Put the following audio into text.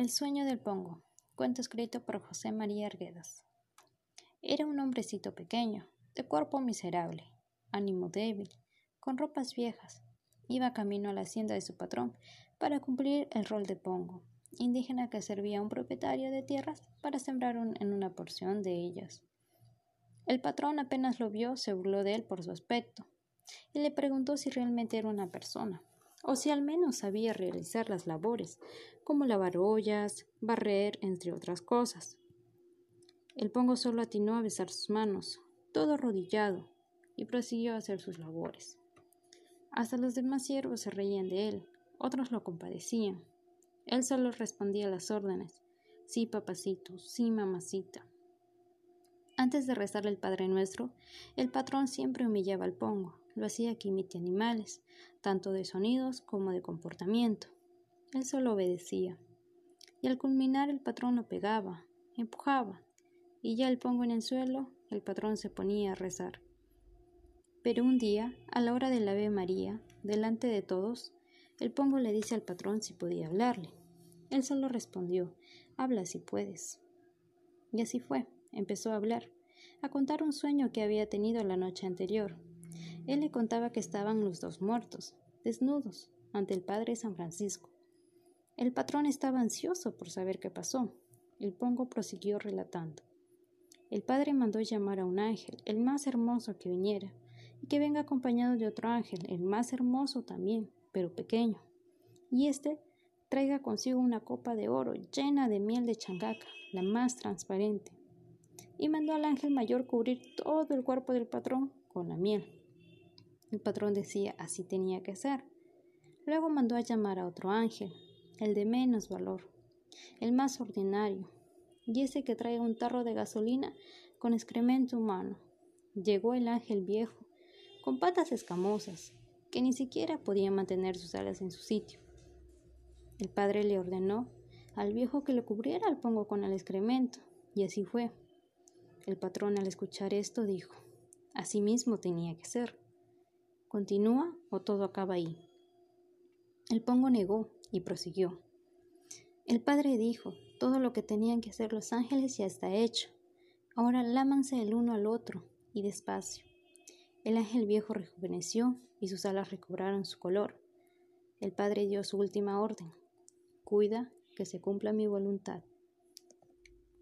El sueño del pongo. Cuento escrito por José María Arguedas. Era un hombrecito pequeño, de cuerpo miserable, ánimo débil, con ropas viejas. Iba camino a la hacienda de su patrón para cumplir el rol de pongo, indígena que servía a un propietario de tierras para sembrar en una porción de ellas. El patrón apenas lo vio, se burló de él por su aspecto y le preguntó si realmente era una persona o si al menos sabía realizar las labores, como lavar ollas, barrer, entre otras cosas. El pongo solo atinó a besar sus manos, todo arrodillado, y prosiguió a hacer sus labores. Hasta los demás siervos se reían de él, otros lo compadecían. Él solo respondía a las órdenes. Sí, papacito, sí, mamacita. Antes de rezar el Padre Nuestro, el patrón siempre humillaba al pongo, lo hacía que imite animales, tanto de sonidos como de comportamiento. Él solo obedecía. Y al culminar el patrón lo pegaba, empujaba, y ya el pongo en el suelo, el patrón se ponía a rezar. Pero un día, a la hora del Ave María, delante de todos, el pongo le dice al patrón si podía hablarle. Él solo respondió, habla si puedes. Y así fue, empezó a hablar, a contar un sueño que había tenido la noche anterior, él le contaba que estaban los dos muertos, desnudos, ante el padre San Francisco. El patrón estaba ansioso por saber qué pasó. El pongo prosiguió relatando. El padre mandó llamar a un ángel, el más hermoso que viniera, y que venga acompañado de otro ángel, el más hermoso también, pero pequeño. Y éste traiga consigo una copa de oro llena de miel de changaca, la más transparente. Y mandó al ángel mayor cubrir todo el cuerpo del patrón con la miel. El patrón decía así tenía que ser. Luego mandó a llamar a otro ángel, el de menos valor, el más ordinario, y ese que trae un tarro de gasolina con excremento humano. Llegó el ángel viejo, con patas escamosas, que ni siquiera podía mantener sus alas en su sitio. El padre le ordenó al viejo que le cubriera el pongo con el excremento, y así fue. El patrón al escuchar esto dijo, así mismo tenía que ser. ¿Continúa o todo acaba ahí? El pongo negó y prosiguió. El padre dijo, todo lo que tenían que hacer los ángeles ya está hecho. Ahora lámanse el uno al otro y despacio. El ángel viejo rejuveneció y sus alas recobraron su color. El padre dio su última orden. Cuida que se cumpla mi voluntad.